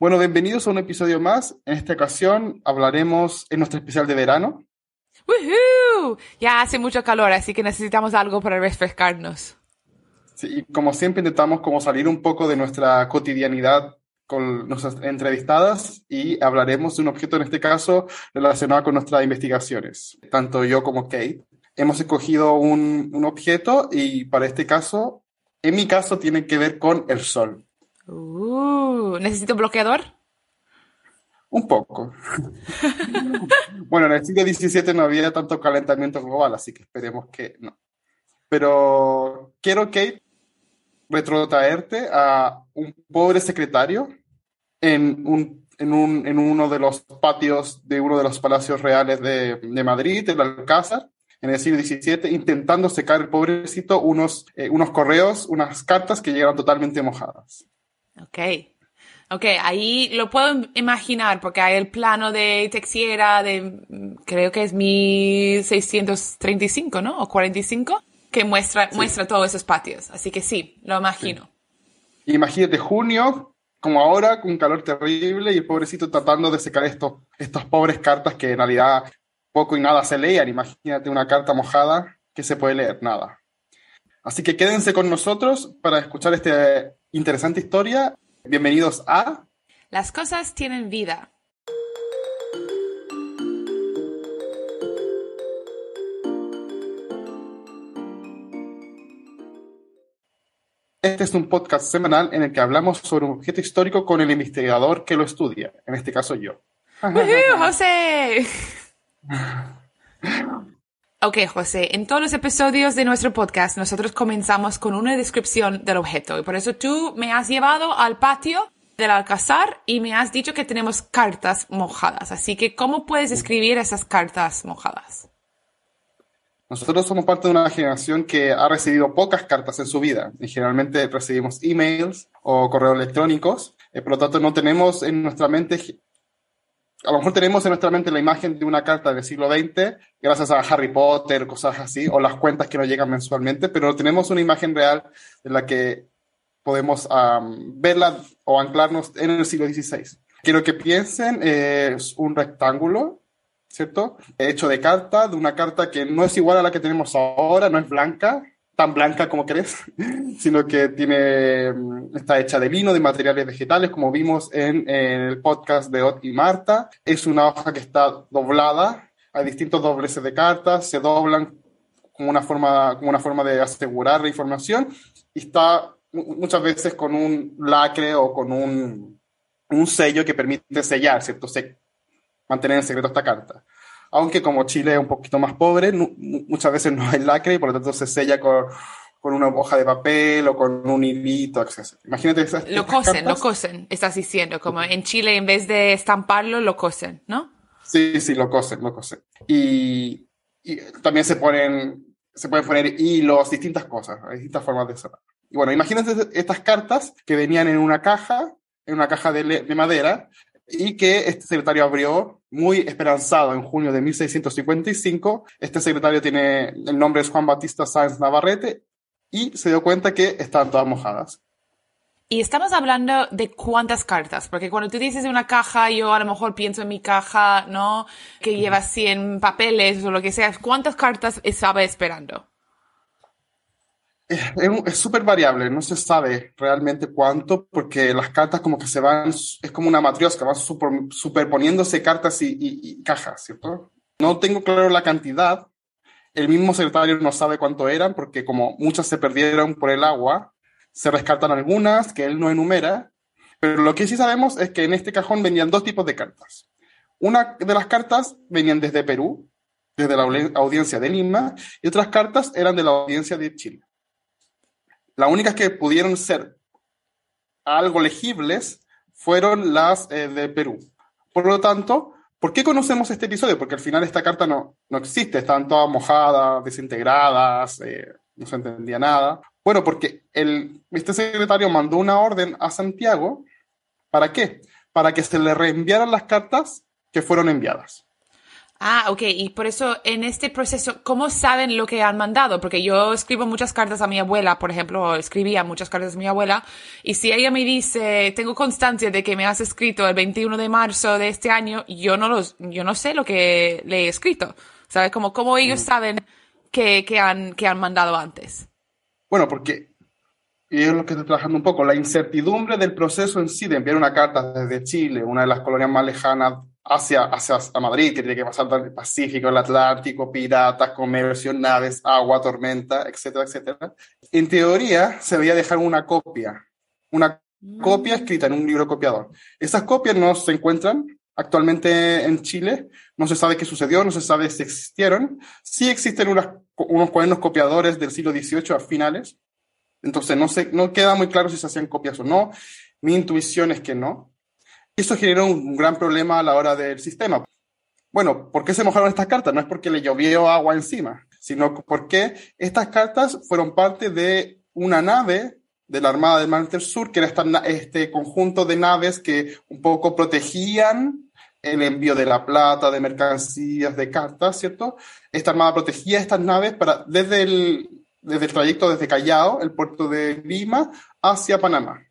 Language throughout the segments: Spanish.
Bueno, bienvenidos a un episodio más. En esta ocasión hablaremos en nuestro especial de verano. ¡Woohoo! Ya hace mucho calor, así que necesitamos algo para refrescarnos. Sí, y como siempre intentamos como salir un poco de nuestra cotidianidad con nuestras entrevistadas y hablaremos de un objeto, en este caso, relacionado con nuestras investigaciones. Tanto yo como Kate hemos escogido un, un objeto y para este caso, en mi caso, tiene que ver con el Sol. Uh, ¿Necesito bloqueador? Un poco. bueno, en el siglo XVII no había tanto calentamiento global, así que esperemos que no. Pero quiero, Kate, retrotraerte a un pobre secretario en, un, en, un, en uno de los patios de uno de los palacios reales de, de Madrid, el Alcázar, en el siglo XVII, intentando secar el pobrecito unos, eh, unos correos, unas cartas que llegaron totalmente mojadas. Ok. Ok, ahí lo puedo imaginar porque hay el plano de Texiera de, creo que es 1635, ¿no? O 45, que muestra, muestra todos esos patios. Así que sí, lo imagino. Sí. Imagínate junio, como ahora, con un calor terrible y el pobrecito tratando de secar estos, estos pobres cartas que en realidad poco y nada se leían. Imagínate una carta mojada que se puede leer, nada. Así que quédense con nosotros para escuchar esta interesante historia. Bienvenidos a... Las cosas tienen vida. Este es un podcast semanal en el que hablamos sobre un objeto histórico con el investigador que lo estudia, en este caso yo. ¡Woohoo, José! Ok, José, en todos los episodios de nuestro podcast nosotros comenzamos con una descripción del objeto y por eso tú me has llevado al patio del Alcázar y me has dicho que tenemos cartas mojadas. Así que, ¿cómo puedes describir esas cartas mojadas? Nosotros somos parte de una generación que ha recibido pocas cartas en su vida y generalmente recibimos emails o correos electrónicos, eh, por lo tanto no tenemos en nuestra mente a lo mejor tenemos en nuestra mente la imagen de una carta del siglo XX, gracias a Harry Potter, cosas así, o las cuentas que nos llegan mensualmente, pero tenemos una imagen real en la que podemos um, verla o anclarnos en el siglo XVI. Quiero que piensen, eh, es un rectángulo, ¿cierto? Hecho de carta, de una carta que no es igual a la que tenemos ahora, no es blanca, tan blanca como crees, sino que tiene, está hecha de lino, de materiales vegetales, como vimos en, en, el podcast de Ot y Marta. Es una hoja que está doblada, hay distintos dobleces de cartas, se doblan como una forma, como una forma de asegurar la información y está muchas veces con un lacre o con un, un sello que permite sellar, ¿cierto? Se, mantener en secreto esta carta aunque como Chile es un poquito más pobre, muchas veces no hay lacre y por lo tanto se sella con, con una hoja de papel o con un hilito, etc. Imagínate esas. Lo cosen, lo cosen, estás diciendo, como en Chile en vez de estamparlo, lo cosen, ¿no? Sí, sí, lo cosen, lo cosen. Y, y también se ponen, se pueden poner hilos, distintas cosas, distintas formas de cerrar. Y bueno, imagínate estas cartas que venían en una caja, en una caja de, de madera, y que este secretario abrió muy esperanzado en junio de 1655. Este secretario tiene, el nombre es Juan Batista Sáenz Navarrete y se dio cuenta que estaban todas mojadas. Y estamos hablando de cuántas cartas, porque cuando tú dices una caja, yo a lo mejor pienso en mi caja, ¿no? Que lleva 100 papeles o lo que sea. ¿Cuántas cartas estaba esperando? Es súper variable, no se sabe realmente cuánto, porque las cartas como que se van, es como una matriosca, van super, superponiéndose cartas y, y, y, cajas, ¿cierto? No tengo claro la cantidad, el mismo secretario no sabe cuánto eran, porque como muchas se perdieron por el agua, se rescatan algunas que él no enumera, pero lo que sí sabemos es que en este cajón venían dos tipos de cartas. Una de las cartas venían desde Perú, desde la audiencia de Lima, y otras cartas eran de la audiencia de Chile. Las únicas que pudieron ser algo legibles fueron las eh, de Perú. Por lo tanto, ¿por qué conocemos este episodio? Porque al final esta carta no, no existe, estaban todas mojadas, desintegradas, eh, no se entendía nada. Bueno, porque el, este secretario mandó una orden a Santiago, ¿para qué? Para que se le reenviaran las cartas que fueron enviadas. Ah, ok. Y por eso en este proceso, ¿cómo saben lo que han mandado? Porque yo escribo muchas cartas a mi abuela, por ejemplo, escribía muchas cartas a mi abuela, y si ella me dice, tengo constancia de que me has escrito el 21 de marzo de este año, yo no los, yo no sé lo que le he escrito. ¿Sabes? Como, ¿cómo ellos mm. saben que, que, han, que han mandado antes? Bueno, porque y es lo que estoy trabajando un poco, la incertidumbre del proceso en sí de enviar una carta desde Chile, una de las colonias más lejanas hacia, hacia a Madrid, que tiene que pasar por el Pacífico, el Atlántico, piratas, comercio, naves, agua, tormenta, etcétera, etcétera. En teoría, se debería dejar una copia, una mm. copia escrita en un libro copiador. Esas copias no se encuentran actualmente en Chile, no se sabe qué sucedió, no se sabe si existieron. Sí existen unas, unos cuadernos copiadores del siglo XVIII a finales, entonces no, se, no queda muy claro si se hacían copias o no. Mi intuición es que no. Esto generó un gran problema a la hora del sistema. Bueno, ¿por qué se mojaron estas cartas? No es porque le llovió agua encima, sino porque estas cartas fueron parte de una nave de la Armada del Mar del Sur, que era este conjunto de naves que un poco protegían el envío de la plata, de mercancías, de cartas, ¿cierto? Esta Armada protegía estas naves para, desde el, desde el trayecto desde Callao, el puerto de Lima, hacia Panamá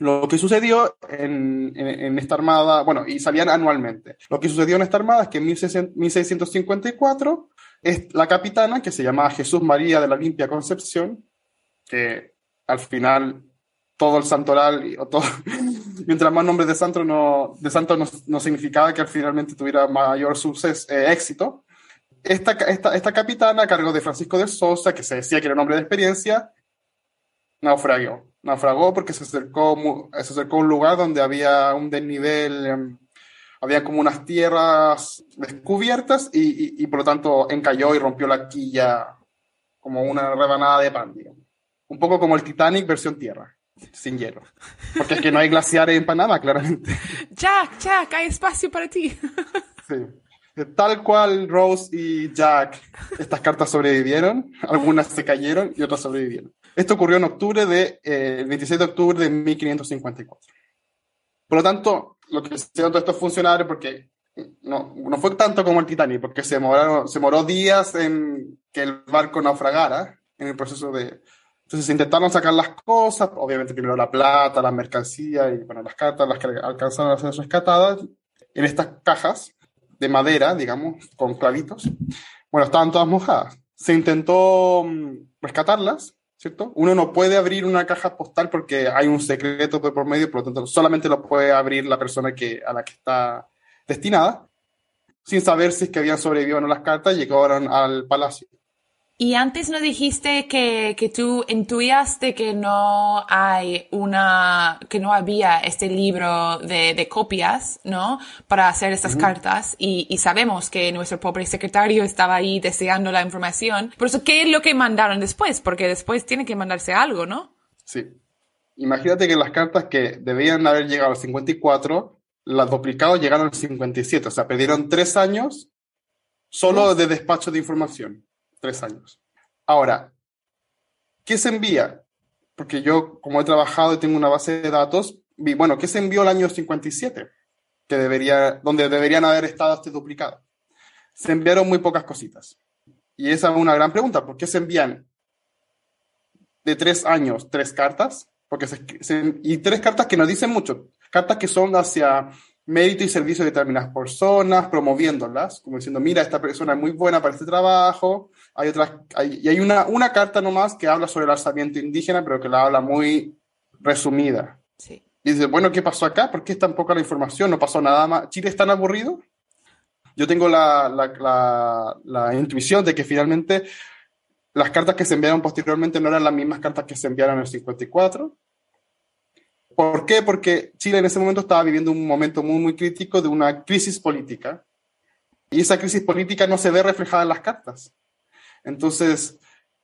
lo que sucedió en, en, esta armada, bueno, y salían anualmente. Lo que sucedió en esta armada es que en 1654 es la capitana, que se llamaba Jesús María de la Limpia Concepción, que al final todo el santoral, o todo, mientras más nombres de santo no, de santo no, significaba que al finalmente tuviera mayor suceso, eh, éxito. Esta, esta, esta capitana, a cargo de Francisco de Sosa, que se decía que era un hombre de experiencia, naufragó naufragó porque se acercó, se acercó a un lugar donde había un desnivel, em, había como unas tierras descubiertas y, y, por lo tanto encalló y rompió la quilla como una rebanada de pan, Un poco como el Titanic versión tierra, sin hielo. Porque es que no hay glaciares en Panamá, claramente. Jack, Jack, hay espacio para ti. sí. Tal cual Rose y Jack, estas cartas sobrevivieron, algunas se cayeron y otras sobrevivieron. Esto ocurrió en octubre de, eh, el 26 de octubre de 1554. Por lo tanto, lo que hicieron todos estos funcionarios, porque no, no fue tanto como el Titanic, porque se demoró, se demoró días en que el barco naufragara en el proceso de... Entonces intentaron sacar las cosas, obviamente primero la plata, las mercancías y bueno, las cartas, las que alcanzaron a ser rescatadas en estas cajas de madera, digamos, con clavitos. Bueno, estaban todas mojadas. Se intentó mm, rescatarlas, ¿cierto? Uno no puede abrir una caja postal porque hay un secreto por medio, por lo tanto, solamente lo puede abrir la persona que, a la que está destinada, sin saber si es que habían sobrevivido o no las cartas, llegaron al palacio. Y antes nos dijiste que, que tú intuías de que no hay una, que no había este libro de, de copias, ¿no? Para hacer estas cartas. Y, y, sabemos que nuestro pobre secretario estaba ahí deseando la información. Por eso, ¿qué es lo que mandaron después? Porque después tiene que mandarse algo, ¿no? Sí. Imagínate que las cartas que debían haber llegado al 54, las duplicados llegaron al 57. O sea, perdieron tres años solo de despacho de información tres años. Ahora, ¿qué se envía? Porque yo, como he trabajado y tengo una base de datos, vi, bueno, ¿qué se envió el año 57? Que debería, donde deberían haber estado este duplicado. Se enviaron muy pocas cositas. Y esa es una gran pregunta. ¿Por qué se envían de tres años tres cartas? Porque y tres cartas que no dicen mucho. Cartas que son hacia mérito y servicio de determinadas personas, promoviéndolas, como diciendo, mira, esta persona es muy buena para este trabajo. Hay otras, hay, y hay una, una carta nomás que habla sobre el alzamiento indígena, pero que la habla muy resumida. Sí. Y dice, bueno, ¿qué pasó acá? ¿Por qué es tan poca la información? ¿No pasó nada más? ¿Chile es tan aburrido? Yo tengo la, la, la, la intuición de que finalmente las cartas que se enviaron posteriormente no eran las mismas cartas que se enviaron en el 54, ¿Por qué? Porque Chile en ese momento estaba viviendo un momento muy, muy crítico de una crisis política. Y esa crisis política no se ve reflejada en las cartas. Entonces,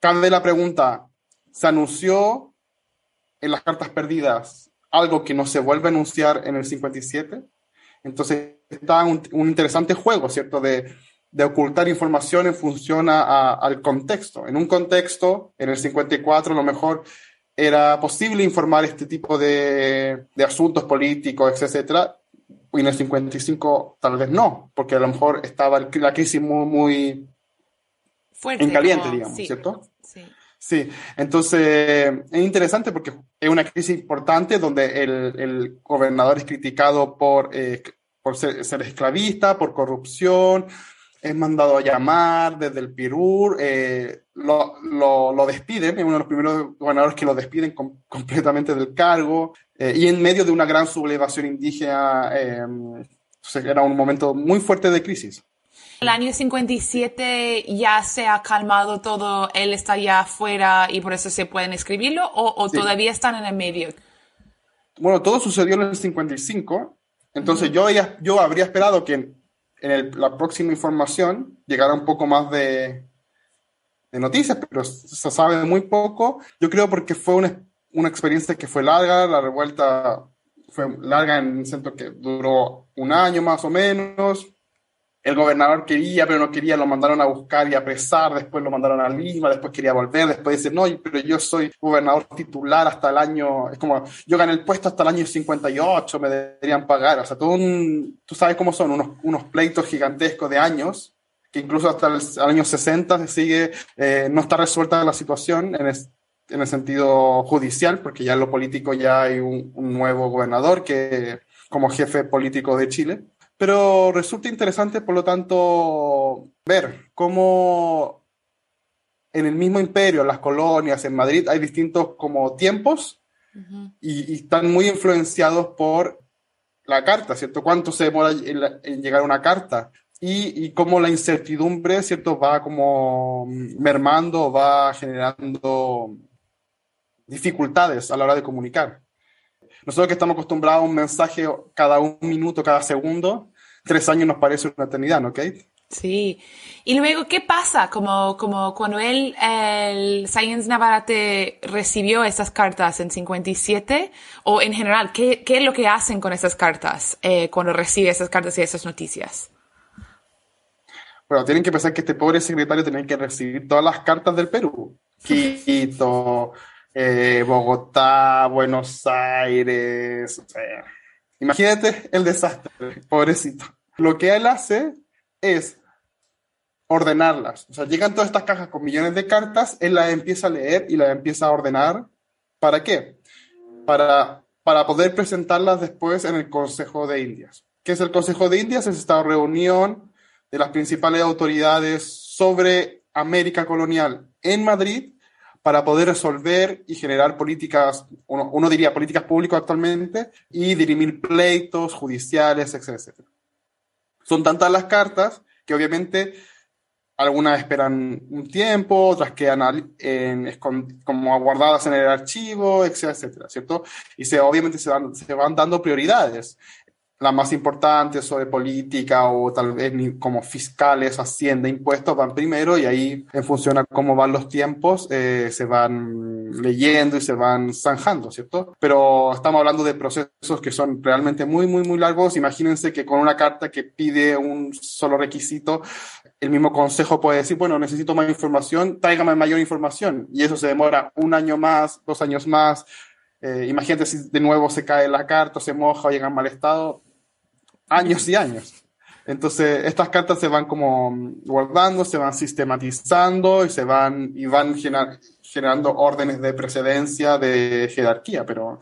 cabe la pregunta, ¿se anunció en las cartas perdidas algo que no se vuelve a anunciar en el 57? Entonces, está un, interesante juego, ¿cierto? De, de, ocultar información en función al contexto. En un contexto, en el 54, a lo mejor era posible informar este tipo de, de asuntos políticos, etcétera, y en el 55 tal vez no, porque a lo mejor estaba la crisis muy, muy Fuerte, en caliente, como- digamos, sí, ¿cierto? Sí. Sí, entonces es interesante porque es una crisis importante donde el, el gobernador es criticado por, eh, por ser, ser esclavista, por corrupción, es mandado a llamar desde el Pirú, eh, lo, lo, lo despiden, es uno de los primeros gobernadores que lo despiden com- completamente del cargo, eh, y en medio de una gran sublevación indígena, eh, era un momento muy fuerte de crisis. El año 57 ya se ha calmado todo, él está ya afuera y por eso se pueden escribirlo o, o Sí. todavía están en el medio. Bueno, todo sucedió en el 55, entonces yo, ya- yo habría esperado que en, en el- la próxima información llegara un poco más de, de noticias, pero se sabe muy poco. Yo creo porque fue una, una experiencia que fue larga, la revuelta fue larga en el sentido que duró un año más o menos. El gobernador quería, pero no quería, lo mandaron a buscar y apresar, después lo mandaron a Lima, después quería volver, después dice, no, pero yo soy gobernador titular hasta el año, es como, yo gané el puesto hasta el año 58, me deberían pagar, o sea, todo tú sabes cómo son, unos, unos pleitos gigantescos de años, que incluso hasta el, año 60 se sigue, eh, no está resuelta la situación en, es- en el sentido judicial, porque ya en lo político ya hay un, un nuevo gobernador que como jefe político de Chile. Pero resulta interesante, por lo tanto, ver cómo en el mismo imperio, en las colonias, en Madrid, hay distintos como tiempos y, y están muy influenciados por la carta, ¿cierto? ¿Cuánto se demora en, la- en llegar una carta? Y, y cómo la incertidumbre, ¿cierto? Va como mermando, va generando dificultades a la hora de comunicar. Nosotros que estamos acostumbrados a un mensaje cada un minuto, cada segundo, tres años nos parece una eternidad, ¿no, Kate? Sí. Y luego, ¿qué pasa? Como, cuando él, el Science Navarrete recibió esas cartas en 57, o en general, ¿qué, qué es lo que hacen con esas cartas eh, cuando recibe esas cartas y esas noticias? Bueno, tienen que pensar que este pobre secretario tenía que recibir todas las cartas del Perú. Quito, eh, Bogotá, Buenos Aires. o sea, imagínate el desastre, pobrecito. Lo que él hace es ordenarlas. O sea, llegan todas estas cajas con millones de cartas, él las empieza a leer y las empieza a ordenar. ¿Para qué? Para, para poder presentarlas después en el Consejo de Indias. ¿Qué es el Consejo de Indias? Es esta reunión de las principales autoridades sobre América colonial en Madrid para poder resolver y generar políticas, uno, uno diría políticas públicas actualmente, y dirimir pleitos judiciales, etcétera, etcétera. Son tantas las cartas que obviamente algunas esperan un tiempo, otras quedan en- como guardadas en el archivo, etcétera, etcétera, ¿cierto? Y se, obviamente se van, se van dando prioridades. Las más importantes sobre política o tal vez como fiscales, hacienda, impuestos van primero y ahí en función a cómo van los tiempos eh, se van leyendo y se van zanjando, ¿cierto? Pero estamos hablando de procesos que son realmente muy, muy, muy largos. Imagínense que con una carta que pide un solo requisito, el mismo consejo puede decir, bueno, necesito más información, tráigame mayor información. Y eso se demora un año más, dos años más. Eh, imagínate si de nuevo se cae la carta, se moja o llega en mal estado. Años y años. Entonces, estas cartas se van como guardando, se van sistematizando y se van, y van gener- generando órdenes de precedencia, de jerarquía, pero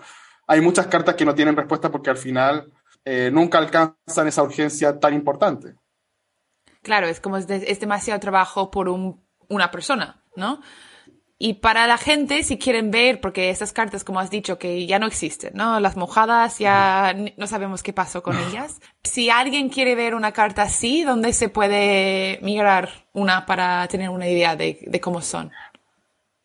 hay muchas cartas que no tienen respuesta porque al final eh, nunca alcanzan esa urgencia tan importante. Claro, es como es, de- es demasiado trabajo por un- una persona, ¿no? Y para la gente, si quieren ver, porque esas cartas, como has dicho, que ya no existen, ¿no? Las mojadas ya no sabemos qué pasó con ellas. Si alguien quiere ver una carta así, ¿dónde se puede migrar una para tener una idea de, de cómo son?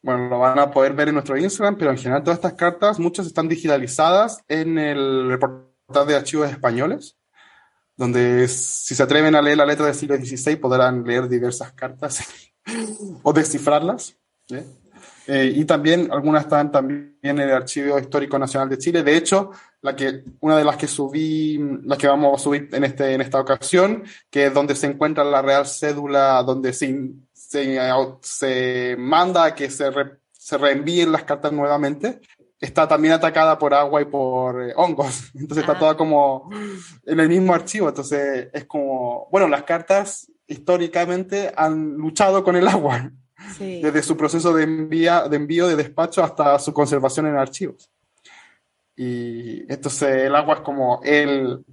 Bueno, lo van a poder ver en nuestro Instagram, pero en general todas estas cartas, muchas están digitalizadas en el portal de archivos españoles, donde si se atreven a leer la letra del siglo XVI podrán leer diversas cartas o descifrarlas. ¿sí? Eh, y también algunas están también en el Archivo Histórico Nacional de Chile. De hecho, la que, una de las que subí, las que vamos a subir en, este, en esta ocasión, que es donde se encuentra la real cédula, donde se, se, se manda a que se, re- se reenvíen las cartas nuevamente. está también atacada por agua y por eh, hongos. Entonces está toda como en el mismo archivo. Entonces es como, bueno, las cartas históricamente han luchado con el agua. Desde su proceso de, envía, de envío de despacho hasta su conservación en archivos. Y entonces el agua es como el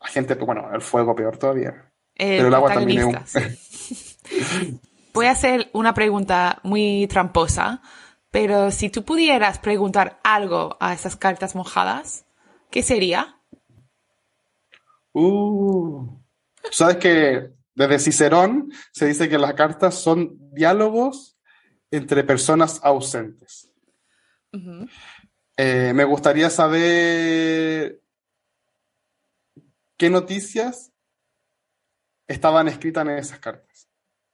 agente, bueno, el fuego peor todavía. Pero el agua también es Voy a hacer una pregunta muy tramposa, pero si tú pudieras preguntar algo a esas cartas mojadas, ¿qué sería? Uh, sabes que desde Cicerón se dice que las cartas son diálogos entre personas ausentes. Eh, me gustaría saber qué noticias estaban escritas en esas cartas.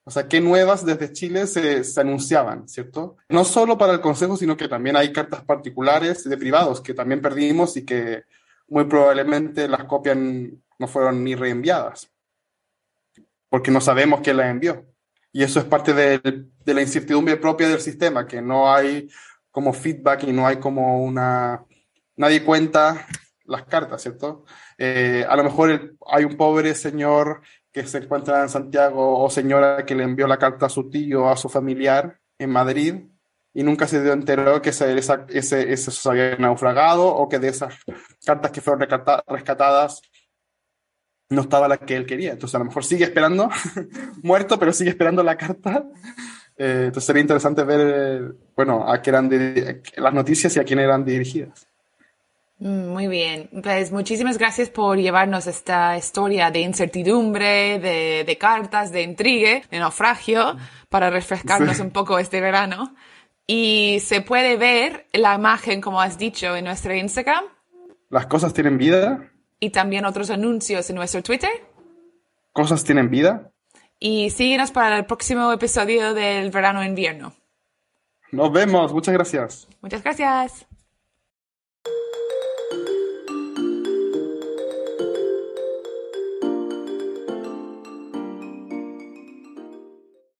O sea, qué nuevas desde Chile se, anunciaban, ¿cierto? No solo para el Consejo, sino que también hay cartas particulares de privados que también perdimos y que muy probablemente las copias no fueron ni reenviadas, porque no sabemos quién las envió. Y eso es parte de, la incertidumbre propia del sistema, que no hay como feedback y no hay como una... Nadie cuenta las cartas, ¿cierto? Eh, a lo mejor hay un pobre señor que se encuentra en Santiago o señora que le envió la carta a su tío o a su familiar en Madrid y nunca se dio entero que ese, ese, ese, se había naufragado o que de esas cartas que fueron rescatadas no estaba la que él quería. Entonces a lo mejor sigue esperando, muerto, pero sigue esperando la carta. Eh, entonces sería interesante ver, bueno, a qué eran las noticias y a quién eran dirigidas. Mm, muy bien, pues muchísimas gracias por llevarnos esta historia de incertidumbre, de, cartas, de intrigue, de naufragio, para refrescarnos un poco este verano. Y se puede ver la imagen, como has dicho, en nuestro Instagram. Las cosas tienen vida. Y también otros anuncios en nuestro Twitter. Cosas tienen vida. Y síguenos para el próximo episodio del verano-invierno. Nos vemos, muchas gracias. Muchas gracias.